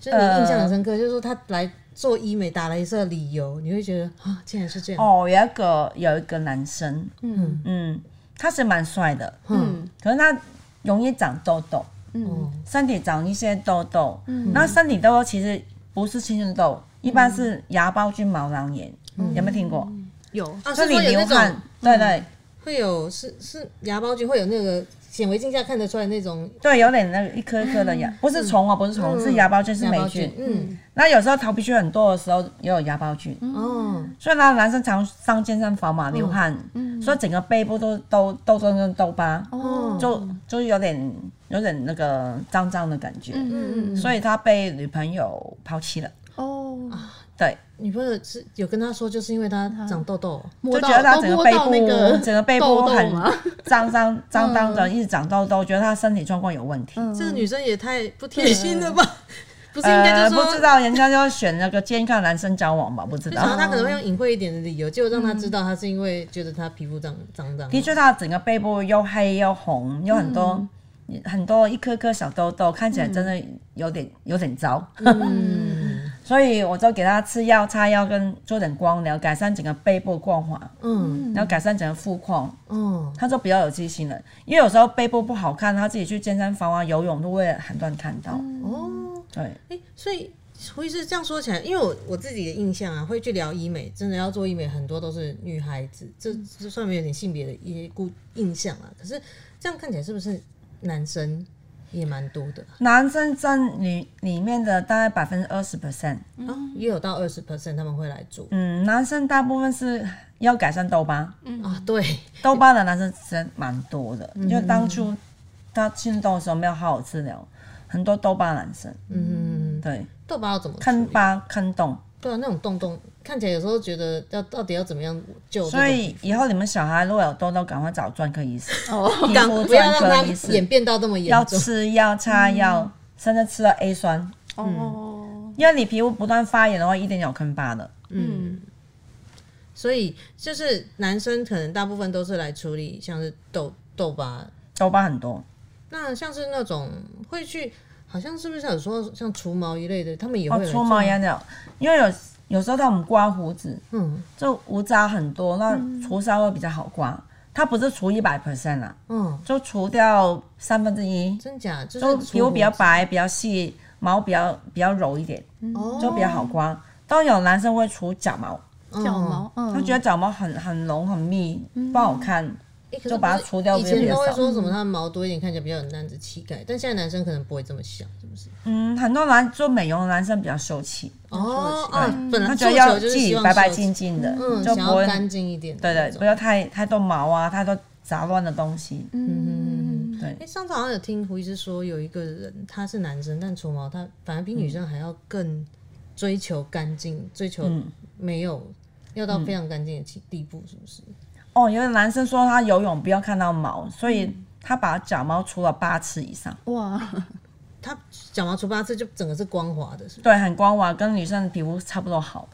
[SPEAKER 1] 就是你印象很深刻，就是说他来做医美打了一次理由，你会觉得啊，竟然是这样。
[SPEAKER 3] 哦，有一个有一个男生，
[SPEAKER 2] 嗯。
[SPEAKER 3] 嗯，他是蛮帅的，
[SPEAKER 2] 嗯。
[SPEAKER 3] 可是他容易长痘痘，
[SPEAKER 2] 嗯。
[SPEAKER 1] 哦，
[SPEAKER 3] 身体长一些痘痘，嗯。那身体痘痘其实不是青春痘，一般是芽孢菌毛囊炎，有没有听过？
[SPEAKER 2] 有。
[SPEAKER 1] 啊，
[SPEAKER 3] 就是你流汗
[SPEAKER 1] 种，
[SPEAKER 3] 对对
[SPEAKER 1] 会有是是芽孢菌会有那个显微镜下看得出来那种
[SPEAKER 3] 对，有点那个一颗一颗的芽，不是虫哦，不是虫，是芽孢菌，是霉菌。
[SPEAKER 1] 嗯，
[SPEAKER 3] 那有时候头皮屑很多的时候，也有芽孢菌。
[SPEAKER 1] 哦，
[SPEAKER 3] 所以呢，男生常上健身房嘛，流汗，嗯。所以整个背部都都痘痘跟痘疤，
[SPEAKER 1] 哦。
[SPEAKER 3] 就就有点有点那个脏脏的感觉，
[SPEAKER 2] 嗯嗯。
[SPEAKER 3] 所以他被女朋友抛弃了。
[SPEAKER 2] 哦，
[SPEAKER 3] 对，
[SPEAKER 1] 女朋友是有跟他说，就是因为他长痘痘，
[SPEAKER 2] 摸到
[SPEAKER 3] 就觉得他整个背
[SPEAKER 2] 到那个
[SPEAKER 3] 部整个背部
[SPEAKER 2] 痘痘
[SPEAKER 3] 很
[SPEAKER 2] 吗
[SPEAKER 3] 脏脏脏脏的，一直长痘痘，觉得他身体状况有问题。
[SPEAKER 1] 这个女生也太不贴心了吧？不是应该
[SPEAKER 3] 呃，
[SPEAKER 1] 就说
[SPEAKER 3] 不知道人家就选那个健康男生交往吧？不知道。
[SPEAKER 1] 就想到他可能会用隐晦一点的理由，结果让他知道他是因为觉得他皮肤脏脏脏。
[SPEAKER 3] 的确，他整个背部又黑又红，有很多、很多一颗颗小痘痘，看起来真的有点、有点糟。
[SPEAKER 1] 嗯
[SPEAKER 3] 所以我就给他吃药、擦药跟做点光疗，改善整个背部光滑，
[SPEAKER 1] 嗯。
[SPEAKER 3] 然后改善整个肤况。
[SPEAKER 1] 嗯。
[SPEAKER 3] 他就比较有自信了，因为有时候背部不好看，他自己去健身房啊、游泳都会很多人看到。
[SPEAKER 1] 哦，
[SPEAKER 3] 对，
[SPEAKER 1] 哎，所以胡医师这样说起来，因为我我自己的印象啊，会去聊医美，真的要做医美，很多都是女孩子，这这算没有点性别的一些固印象啊。可是这样看起来是不是男生也蛮多的。
[SPEAKER 3] 男生占里里面的大概百分之二十 percent，
[SPEAKER 1] 嗯？也有到二十 percent 他们会来做
[SPEAKER 3] 嗯，男生大部分是要改善痘疤，嗯。
[SPEAKER 1] 啊？对，
[SPEAKER 3] 痘疤的男生真蛮多的，因为当初他进痘的时候没有好好治疗，很多痘疤男生，
[SPEAKER 1] 嗯，
[SPEAKER 3] 对，
[SPEAKER 1] 痘疤要怎么？
[SPEAKER 3] 坑疤坑洞，
[SPEAKER 1] 对啊，那种洞洞看起来有时候觉得要到底要怎么样救
[SPEAKER 3] 所以以后你们小孩如果有痘痘，赶快找专科医师，
[SPEAKER 2] 哦，
[SPEAKER 3] 皮肤
[SPEAKER 1] 不要让它
[SPEAKER 3] 专科医师
[SPEAKER 1] 演变到这么
[SPEAKER 3] 要
[SPEAKER 1] 严重。
[SPEAKER 3] 吃药擦药，甚至吃了 A 酸，
[SPEAKER 2] 哦，
[SPEAKER 3] 因为你皮肤不断发炎的话，一定有坑疤的。
[SPEAKER 2] 嗯，
[SPEAKER 1] 所以就是男生可能大部分都是来处理像是痘痘疤，
[SPEAKER 3] 痘疤很多，
[SPEAKER 1] 那像是那种会去，好像是不是有说像除毛一类的，他们也会
[SPEAKER 3] 哦，
[SPEAKER 1] 来
[SPEAKER 3] 除毛
[SPEAKER 1] 做
[SPEAKER 3] 也有，因为有有时候他们刮胡子，
[SPEAKER 1] 嗯。
[SPEAKER 3] 就胡渣很多，那除稍微比较好刮。它不是除一百 percent 啊，
[SPEAKER 1] 嗯，
[SPEAKER 3] 就除掉三分之一，
[SPEAKER 1] 真假？就
[SPEAKER 3] 就是皮肤比较白、比较细，毛比较比较柔一点，就比较好刮。都有男生会除脚毛，
[SPEAKER 1] 哦
[SPEAKER 2] 脚毛，嗯，
[SPEAKER 3] 他觉得脚毛很很浓很密，不好看。
[SPEAKER 1] 欸
[SPEAKER 3] 就把它除掉
[SPEAKER 1] 以前都会说什么他的毛多一点，看起来比较有男子气概，但现在男生可能不会这么想，是不是？
[SPEAKER 3] 嗯，很多男做美容的男生比较秀气，
[SPEAKER 1] 哦啊，本来
[SPEAKER 3] 他
[SPEAKER 1] 做
[SPEAKER 3] 觉得要自
[SPEAKER 1] 球就是希望
[SPEAKER 3] 己白白
[SPEAKER 1] 秀
[SPEAKER 3] 净净的，
[SPEAKER 1] 嗯，
[SPEAKER 3] 就不会
[SPEAKER 1] 想要干净一点的
[SPEAKER 3] 对对，不要太太多毛啊，太多杂乱的东西。
[SPEAKER 2] 嗯，
[SPEAKER 3] 对
[SPEAKER 1] 哎、，上次好像有听胡医师说，有一个人他是男生，但除毛他反而比女生还要更追求干净，追求
[SPEAKER 3] 嗯
[SPEAKER 1] 没有、要到非常干净的地地步，是不是？
[SPEAKER 3] 哦，有的男生说他游泳不要看到毛，所以他把脚毛除了八次以上，
[SPEAKER 2] 哇，
[SPEAKER 1] 他脚毛除八次就整个是光滑的，是？
[SPEAKER 3] 对，很光滑，跟女生的皮肤差不多好，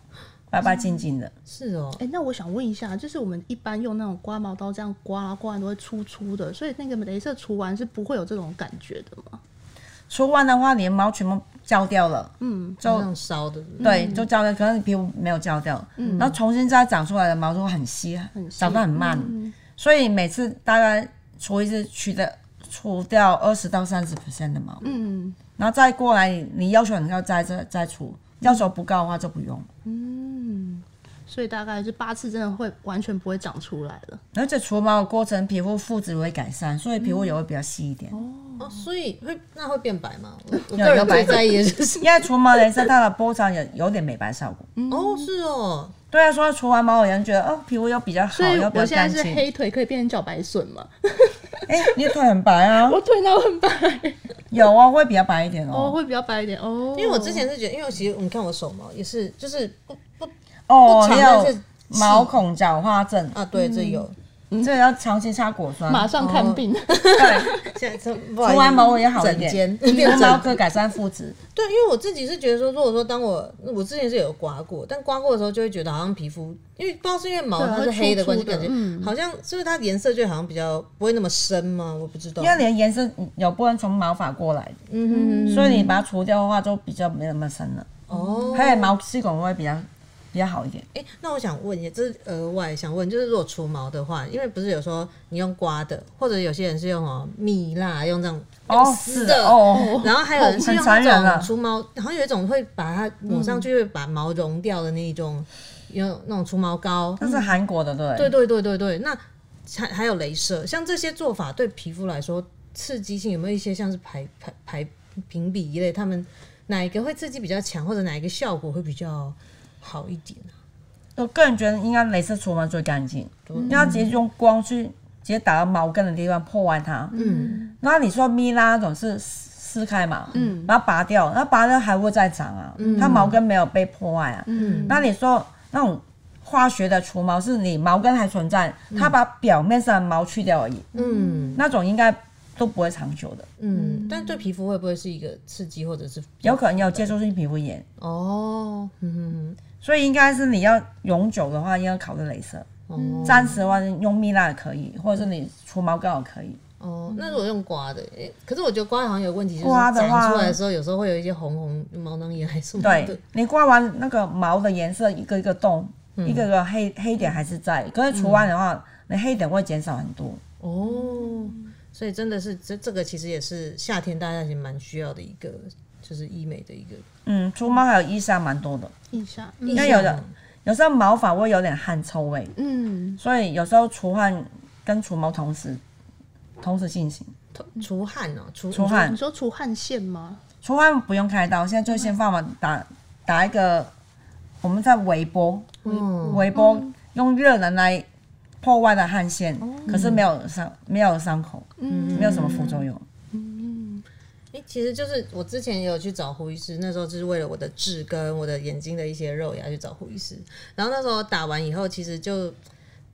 [SPEAKER 3] 白白净净的。
[SPEAKER 1] 是哦，
[SPEAKER 2] 哎、那我想问一下，就是我们一般用那种刮毛刀这样刮啊刮完都会粗粗的，所以那个镭射除完是不会有这种感觉的吗？
[SPEAKER 3] 除完的话，你的毛全部焦掉了，
[SPEAKER 2] 嗯，
[SPEAKER 1] 就烧的，
[SPEAKER 3] 对，就焦掉，可能你皮肤没有焦掉，嗯。然后重新再长出来的毛就会很稀，
[SPEAKER 2] 很细
[SPEAKER 3] 长得很慢，
[SPEAKER 2] 嗯
[SPEAKER 3] 所以每次大概除一次取的除掉二十到三十 percent 的毛，
[SPEAKER 2] 嗯
[SPEAKER 3] 然后再过来你要求你要再再再除，要求不高的话就不用。
[SPEAKER 2] 嗯，所以大概是八次真的会完全不会长出来了。
[SPEAKER 3] 而且除毛的过程，皮肤肤质会改善，所以皮肤也会比较细一点。
[SPEAKER 1] 哦，所以会那会变白吗？我个人
[SPEAKER 3] 有白
[SPEAKER 1] 最在意的就是，
[SPEAKER 3] 因为除毛镭射它的波长有有点美白效果。
[SPEAKER 1] 哦，是哦，
[SPEAKER 3] 对啊，说除完毛有人觉得哦皮肤又比较好，
[SPEAKER 2] 所以
[SPEAKER 3] 又比较
[SPEAKER 2] 我现在
[SPEAKER 3] 干净。
[SPEAKER 2] 是黑腿可以变成脚白笋嘛？
[SPEAKER 3] 哎、你的腿很白啊，
[SPEAKER 2] 我腿哪很白？
[SPEAKER 3] 有啊，会比较白一点
[SPEAKER 2] 哦，
[SPEAKER 3] 哦。
[SPEAKER 2] 会比较白一点哦。
[SPEAKER 1] 因为我之前是觉得，因为其实你看我手毛也是，就是不不
[SPEAKER 3] 哦，
[SPEAKER 1] 不
[SPEAKER 3] 有
[SPEAKER 1] 但是
[SPEAKER 3] 毛孔角化症，
[SPEAKER 1] 啊，对，这有，
[SPEAKER 3] 这个要长期擦果酸。
[SPEAKER 2] 马上看病，
[SPEAKER 3] 对，
[SPEAKER 1] 现在这除
[SPEAKER 3] 除完毛也好一点，
[SPEAKER 1] 整间
[SPEAKER 3] 除
[SPEAKER 1] 变整
[SPEAKER 3] 毛可改善肤质。
[SPEAKER 1] 对，因为我自己是觉得说，如果说当我我之前是有刮过，但刮过的时候就会觉得好像皮肤，因为不知道是因为毛它是黑的关系，感觉、
[SPEAKER 2] 嗯
[SPEAKER 1] 好像是不是它颜色就好像比较不会那么深吗？我不知道。
[SPEAKER 3] 因为你的颜色有部分从毛发过来，
[SPEAKER 1] 嗯哼哼
[SPEAKER 3] 所以你把它除掉的话，就比较没那么深了。
[SPEAKER 1] 哦，
[SPEAKER 3] 还有毛细孔会比较比较好一点。
[SPEAKER 1] 哎、那我想问一下，这是额外想问，就是如果除毛的话，因为不是有时候你用刮的，或者有些人是用哦蜜蜡，用这样
[SPEAKER 3] 哦
[SPEAKER 1] 的，
[SPEAKER 3] 哦，
[SPEAKER 1] 然后还有人是用那种除毛，好像有一种会把它抹上去，会把毛溶掉的那一种，有那种除毛膏。
[SPEAKER 3] 那是韩国的，对不
[SPEAKER 1] 对
[SPEAKER 3] 对？
[SPEAKER 1] 对对对对，那还还有镭射，像这些做法对皮肤来说刺激性有没有一些像是排排排评比一类，他们哪一个会刺激比较强，或者哪一个效果会比较好一点啊？
[SPEAKER 3] 我个人觉得应该镭射除毛最干净，你要直接用光去直接打到毛根的地方破坏它。
[SPEAKER 1] 嗯，
[SPEAKER 3] 那你说蜜蜡那种是撕撕开嘛，嗯，把它拔掉，那拔掉还会再长啊，它毛根没有被破坏啊。
[SPEAKER 2] 嗯，
[SPEAKER 3] 那你说那种化学的除毛是你毛根还存在，它把表面上的毛去掉而已，
[SPEAKER 1] 嗯。
[SPEAKER 3] 那种应该都不会长久的，
[SPEAKER 1] 嗯，但对皮肤会不会是一个刺激，或者是
[SPEAKER 3] 有可能有接触性皮肤炎，
[SPEAKER 1] 哦，嗯哼
[SPEAKER 3] 所以应该是你要永久的话，应该考虑镭射。
[SPEAKER 1] 哼，哦
[SPEAKER 3] 暂时的话用蜜蜡也可以，或者是你除毛膏也可以。
[SPEAKER 1] 哦，那如果用刮的，诶可是我觉得刮好像有问题，就是
[SPEAKER 3] 刮的话
[SPEAKER 1] 出来的时候，有时候会有一些红红毛囊炎还是什么的
[SPEAKER 3] 对。你刮完那个毛的颜色一个一个洞，一个个黑黑点还是在，可是除完的话，你黑点会减少很多。
[SPEAKER 1] 哦，所以真的是这这个其实也是夏天大家其实蛮需要的一个，就是医美的一个
[SPEAKER 3] 嗯，除毛还有腋下蛮多的，
[SPEAKER 2] 腋下，
[SPEAKER 1] 意
[SPEAKER 3] 为有的。有时候毛发会有点汗臭味，
[SPEAKER 2] 嗯，
[SPEAKER 3] 所以有时候除汗跟除毛同时同时进行。
[SPEAKER 1] 除汗哦，除
[SPEAKER 3] 除汗。
[SPEAKER 2] 你说除汗腺吗？
[SPEAKER 3] 除汗不用开刀，现在就先放完打打一个，我们在微波，
[SPEAKER 1] 嗯。
[SPEAKER 3] 微波用热能来破坏的汗腺，可是没有伤没有伤口，
[SPEAKER 2] 嗯。
[SPEAKER 3] 没有什么副作用。
[SPEAKER 1] 哎、其实就是我之前也有去找胡医师，那时候就是为了我的痣跟我的眼睛的一些肉芽去找胡医师。然后那时候打完以后，其实就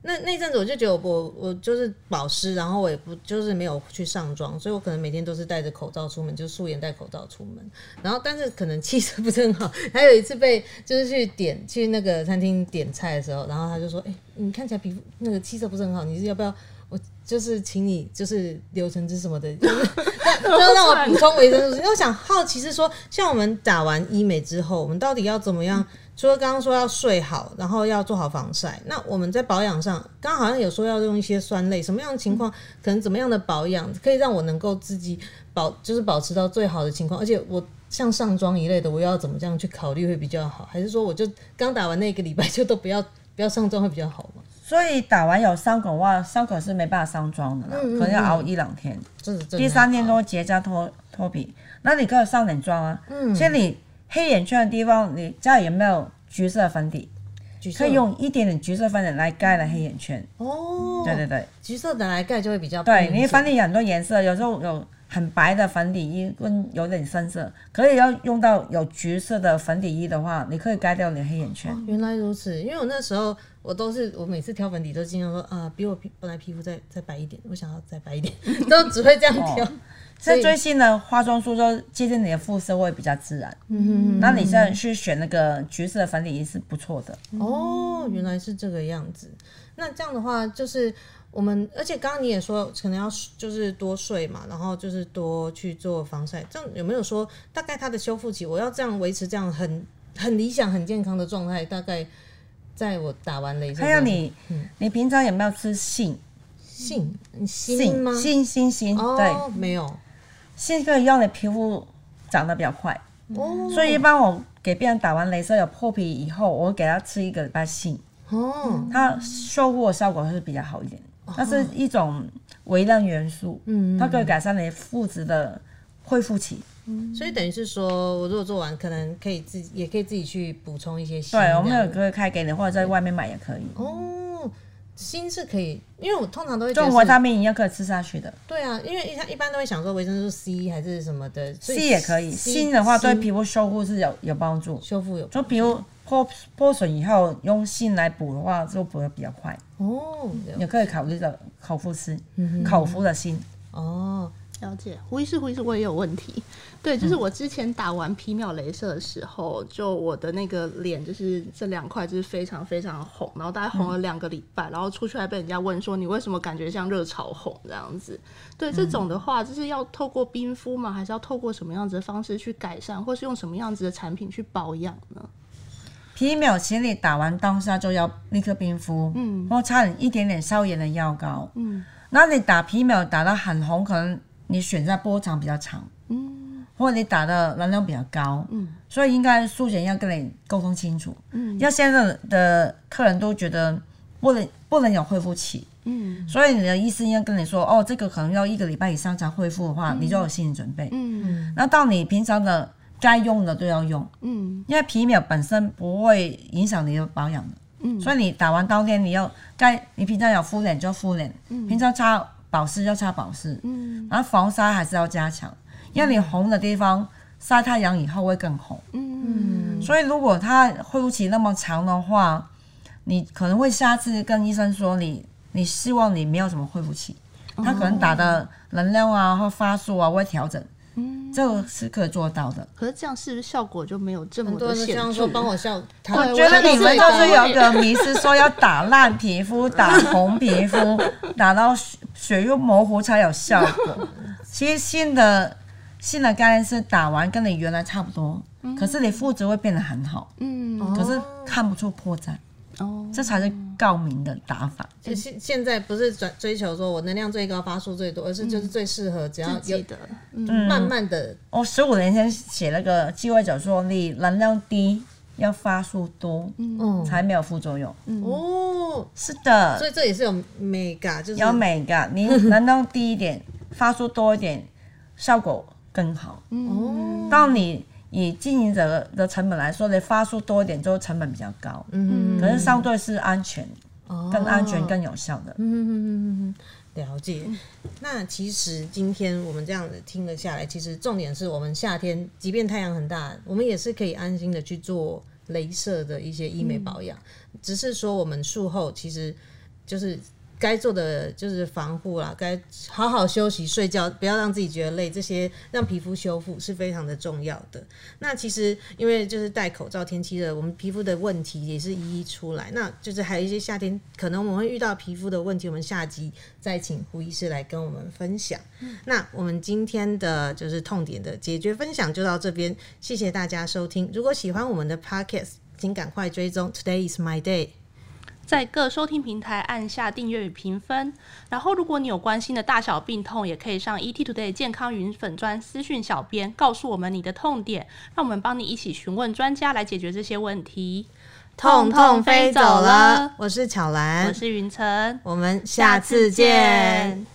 [SPEAKER 1] 那那阵子我就觉得我我就是保湿，然后我也不就是没有去上妆，所以我可能每天都是戴着口罩出门，就素颜戴口罩出门。然后但是可能气色不是很好，还有一次被就是去点去那个餐厅点菜的时候，然后他就说：“哎、你看起来皮肤那个气色不是很好，你是要不要？”我就是请你就是留橙汁什么的，就是就让我补充维生素。因为我想好奇是说，像我们打完医美之后，我们到底要怎么样？除了刚刚说要睡好，然后要做好防晒，那我们在保养上，刚刚好像有说要用一些酸类，什么样的情况，可能怎么样的保养可以让我能够自己保，就是保持到最好的情况，而且我。像上妆一类的，我要怎么这样去考虑会比较好？还是说我就刚打完那个礼拜就都不要不要上妆会比较好吗？
[SPEAKER 3] 所以打完有伤口的话，伤口是没办法上妆的啦，
[SPEAKER 1] 嗯
[SPEAKER 3] 可能要熬一两天，第三天都结痂脱脱皮。那你可以上点妆啊。嗯，其实你黑眼圈的地方，你家里有没有橘色粉底？
[SPEAKER 1] 橘色
[SPEAKER 3] 可以用一点点橘色粉底来盖了黑眼圈。
[SPEAKER 1] 哦，
[SPEAKER 3] 对对对，
[SPEAKER 1] 橘色的来盖就会比较
[SPEAKER 3] 对，你粉底有很多颜色，有时候有很白的粉底液跟有点深色，可以要用到有橘色的粉底液的话，你可以盖掉你的黑眼圈。
[SPEAKER 1] 原来如此，因为我那时候我都是我每次挑粉底都经常说啊，比我皮本来皮肤再再白一点，我想要再白一点，都只会这样挑。
[SPEAKER 3] 所以最新的化妆书就接近你的肤色会比较自然。嗯那你现在去选那个橘色的粉底液是不错的。
[SPEAKER 1] 哦，原来是这个样子。那这样的话，就是我们，而且刚刚你也说，可能要就是多睡嘛，然后就是多去做防晒。这样有没有说大概它的修复期，我要这样维持这样很很理想、很健康的状态，大概在我打完镭射
[SPEAKER 3] 还有你，你平常有没有吃杏？
[SPEAKER 1] 杏？杏吗？
[SPEAKER 3] 锌锌锌，对，
[SPEAKER 1] 哦，没有
[SPEAKER 3] 杏可以让你皮肤长得比较快。
[SPEAKER 1] 哦，
[SPEAKER 3] 所以一般我给病人打完镭射有破皮以后，我会给他吃一个礼拜杏，
[SPEAKER 1] 哦，
[SPEAKER 3] 它修复的效果是比较好一点。它是一种微量元素，
[SPEAKER 1] 嗯
[SPEAKER 3] 它可以改善你肤质的恢复期。
[SPEAKER 1] 所以等于是说，我如果做完，可能可以自己也可以自己去补充一些锌。
[SPEAKER 3] 对，我们有可以开给你，或者在外面买也可以。
[SPEAKER 1] 哦，锌是可以，因为我通常都会
[SPEAKER 3] 这种维他命营养可以吃下去的
[SPEAKER 1] 对啊，因为一一般都会想说维生素 C 还是什么的
[SPEAKER 3] ，C 也可以。锌的话对皮肤修复是有有帮助。
[SPEAKER 1] 修复有
[SPEAKER 3] 就皮肤破破损以后，用锌来补的话，就补的比较快。
[SPEAKER 1] 哦
[SPEAKER 3] 也可以考虑的口服锌，口服的锌。
[SPEAKER 1] 哦，
[SPEAKER 2] 了解，胡医师，胡医师，我也有问题。对，就是我之前打完皮秒镭射的时候，就我的那个脸就是这两块就是非常非常红，然后大概红了两个礼拜，然后出去还被人家问说你为什么感觉像热潮红这样子？对，这种的话，就是要透过冰敷吗？还是要透过什么样子的方式去改善，或是用什么样子的产品去保养呢？
[SPEAKER 3] 皮秒其实你打完当下就要立刻冰敷，嗯，或擦一点点消炎的药膏，嗯，那你打皮秒打到很红，可能你选在波长比较长，嗯，或者你打的能量比较高，嗯，所以应该术前要跟你沟通清楚，嗯，要现在的客人都觉得不能不能有恢复期，嗯，所以你的医生要跟你说，哦，这个可能要一个礼拜以上才恢复的话，你就有心理准备，
[SPEAKER 2] 嗯。
[SPEAKER 3] 那到你平常的该用的都要用，
[SPEAKER 2] 嗯。
[SPEAKER 3] 因为皮秒本身不会影响你的保养的，
[SPEAKER 2] 嗯。
[SPEAKER 3] 所以你打完当天你要该你平常有敷脸就敷脸，嗯。平常擦保湿就擦保湿，
[SPEAKER 2] 嗯。
[SPEAKER 3] 然后防晒还是要加强，因为你红的地方晒太阳以后会更红，
[SPEAKER 2] 嗯。
[SPEAKER 3] 所以如果它恢复期那么长的话，你可能会下次跟医生说你你希望你没有什么恢复期，他可能打的能量啊或发素啊会调整，
[SPEAKER 2] 嗯。
[SPEAKER 3] 这个是可以做到的。
[SPEAKER 2] 可是这样是不是效果就没有这么
[SPEAKER 1] 多
[SPEAKER 2] 的显著？
[SPEAKER 1] 人这样说帮我笑，
[SPEAKER 3] 我觉得你们
[SPEAKER 2] 我
[SPEAKER 3] 就是有一个迷思，说要打烂皮肤、打红皮肤、打到血血肉模糊才有效果。其实新的新的概念是打完跟你原来差不多，可是你肤质会变得很好，
[SPEAKER 2] 嗯
[SPEAKER 3] 可是看不出破绽，
[SPEAKER 2] 哦，
[SPEAKER 3] 这才是告明的打法。
[SPEAKER 1] 就现现在不是转追求说我能量最高、发数最多，而是就是最适合，只要有
[SPEAKER 2] 自己的嗯。
[SPEAKER 1] 慢慢的
[SPEAKER 3] 我十五年前写那个鸡尾酒说，你能量低要发数多，
[SPEAKER 1] 嗯。
[SPEAKER 3] 才没有副作用。
[SPEAKER 1] 哦，
[SPEAKER 3] 是的，
[SPEAKER 1] 所以这也是有 mega，就是
[SPEAKER 3] 有美感，你能量低一点，发数多一点，效果更好。
[SPEAKER 1] 哦，
[SPEAKER 3] 当你以经营者的成本来说，你发出多一点，就成本比较高，
[SPEAKER 1] 嗯
[SPEAKER 3] 可是相对是安全、
[SPEAKER 1] 哦
[SPEAKER 3] 更安全、更有效的。
[SPEAKER 1] 嗯嗯嗯嗯，了解。那其实今天我们这样子听了下来，其实重点是我们夏天，即便太阳很大，我们也是可以安心的去做镭射的一些医美保养。只是说我们术后其实就是该做的就是防护啦，该好好休息睡觉，不要让自己觉得累，这些让皮肤修复是非常的重要的。那其实因为就是戴口罩，天气热，我们皮肤的问题也是一一出来。那就是还有一些夏天可能我们会遇到皮肤的问题，我们下集再请胡医师来跟我们分享。那我们今天的就是痛点的解决分享就到这边，谢谢大家收听。如果喜欢我们的 podcast，请赶快追踪 Today is my day。
[SPEAKER 2] 在各收听平台按下订阅与评分。然后如果你有关心的大小病痛也可以上 et today 健康云粉专私讯小编告诉我们你的痛点让我们帮你一起询问专家来解决这些问题。
[SPEAKER 1] 痛痛飞走了。我是巧兰。
[SPEAKER 2] 我是云晨。
[SPEAKER 1] 我们下次见。